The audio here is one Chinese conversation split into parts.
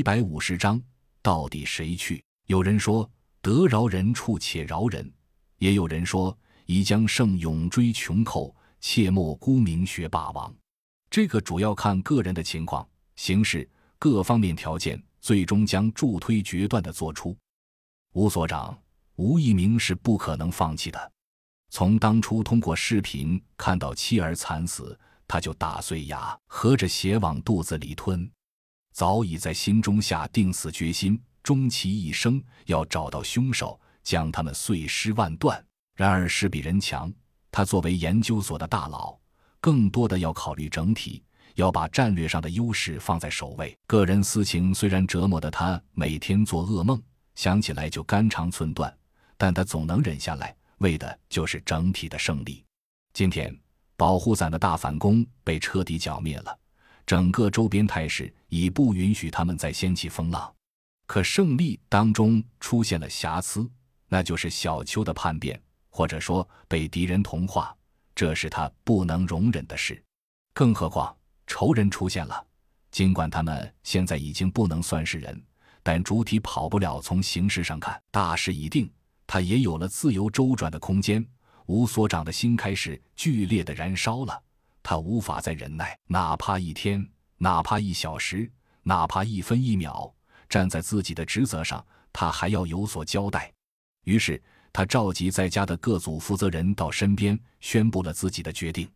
一百五十章，到底谁去？有人说得饶人处且饶人，也有人说宜将胜勇追穷寇，切莫沽名学霸王。这个主要看个人的情况、形势各方面条件，最终将助推决断的做出。吴所长，吴一鸣是不可能放弃的。从当初通过视频看到妻儿惨死，他就打碎牙，合着血往肚子里吞，早已在心中下定死决心，终其一生要找到凶手，将他们碎尸万段。然而事比人强，他作为研究所的大佬，更多的要考虑整体，要把战略上的优势放在首位。个人私情虽然折磨的他每天做噩梦，想起来就肝肠寸断，但他总能忍下来。为的就是整体的胜利。今天，保护伞的大反攻被彻底剿灭了，整个周边态势已不允许他们再掀起风浪。可胜利当中出现了瑕疵，那就是小邱的叛变，或者说被敌人同化，这是他不能容忍的事。更何况仇人出现了，尽管他们现在已经不能算是人，但主体跑不了。从形势上看，大势已定。他也有了自由周转的空间。吴所长的心开始剧烈的燃烧了，他无法再忍耐，哪怕一天，哪怕一小时，哪怕一分一秒，站在自己的职责上，他还要有所交代。于是，他召集在家的各组负责人到身边，宣布了自己的决定。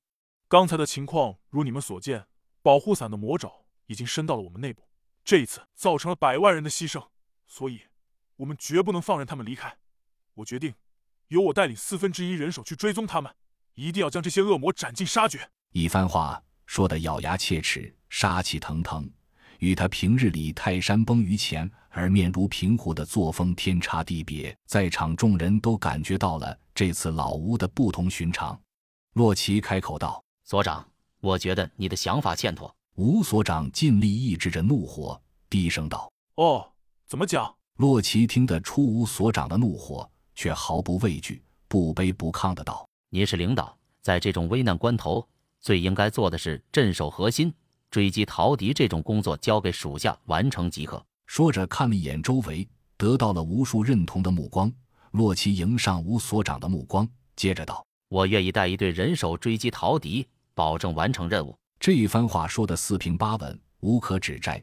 刚才的情况如你们所见，保护伞的魔爪已经伸到了我们内部，这一次造成了百万人的牺牲，所以，我们绝不能放任他们离开。我决定，由我带领四分之一人手去追踪他们，一定要将这些恶魔斩尽杀绝。一番话说得咬牙切齿，杀气腾腾，与他平日里泰山崩于前而面如平湖的作风天差地别。在场众人都感觉到了这次老吴的不同寻常。洛奇开口道：“所长，我觉得你的想法欠妥。”吴所长尽力抑制着怒火，低声道：“哦，怎么讲？”洛奇听得出吴所长的怒火。却毫不畏惧，不卑不亢的道：“您是领导，在这种危难关头，最应该做的是镇守核心，追击逃敌这种工作交给属下完成即可。”说着，看了一眼周围，得到了无数认同的目光。洛奇迎上吴所长的目光，接着道：“我愿意带一队人手追击逃敌，保证完成任务。”这一番话说的四平八稳，无可指摘，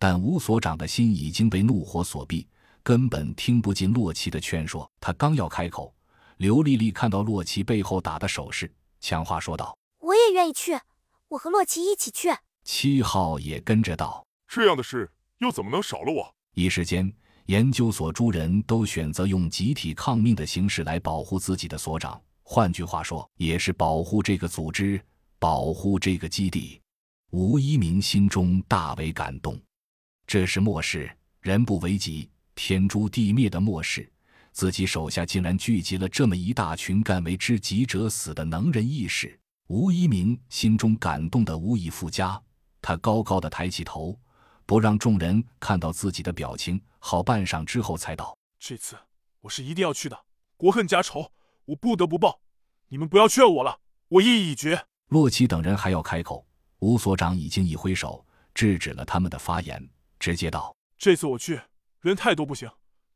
但吴所长的心已经被怒火所蔽。根本听不进洛奇的劝说。他刚要开口，刘丽丽看到洛奇背后打的手势，强话说道：“我也愿意去，我和洛奇一起去。”七号也跟着道：“这样的事又怎么能少了我？”一时间，研究所诸人都选择用集体抗命的形式来保护自己的所长，换句话说，也是保护这个组织，保护这个基地。吴一鸣心中大为感动，这是末世，人不为己。天诛地灭的末世，自己手下竟然聚集了这么一大群干为知己者死的能人异士。吴一鸣心中感动的无以复加，他高高的抬起头，不让众人看到自己的表情，好半晌之后才道：“这次我是一定要去的，国恨家仇，我不得不报。你们不要劝我了，我意已决。”洛奇等人还要开口，吴所长已经一挥手制止了他们的发言，直接道：“这次我去。”人太多不行，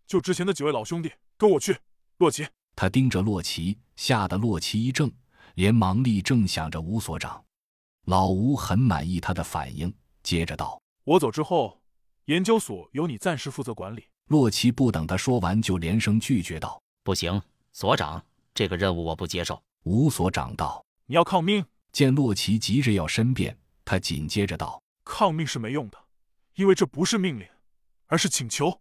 就之前的几位老兄弟跟我去。洛奇，他盯着洛奇，吓得洛奇一怔，连忙立正想着吴所长。老吴很满意他的反应，接着道：“我走之后，研究所由你暂时负责管理。”洛奇不等他说完，就连声拒绝道：“不行，所长，这个任务我不接受。”吴所长道：“你要抗命？”见洛奇急着要申辩，他紧接着道：“抗命是没用的，因为这不是命令。”而是请求。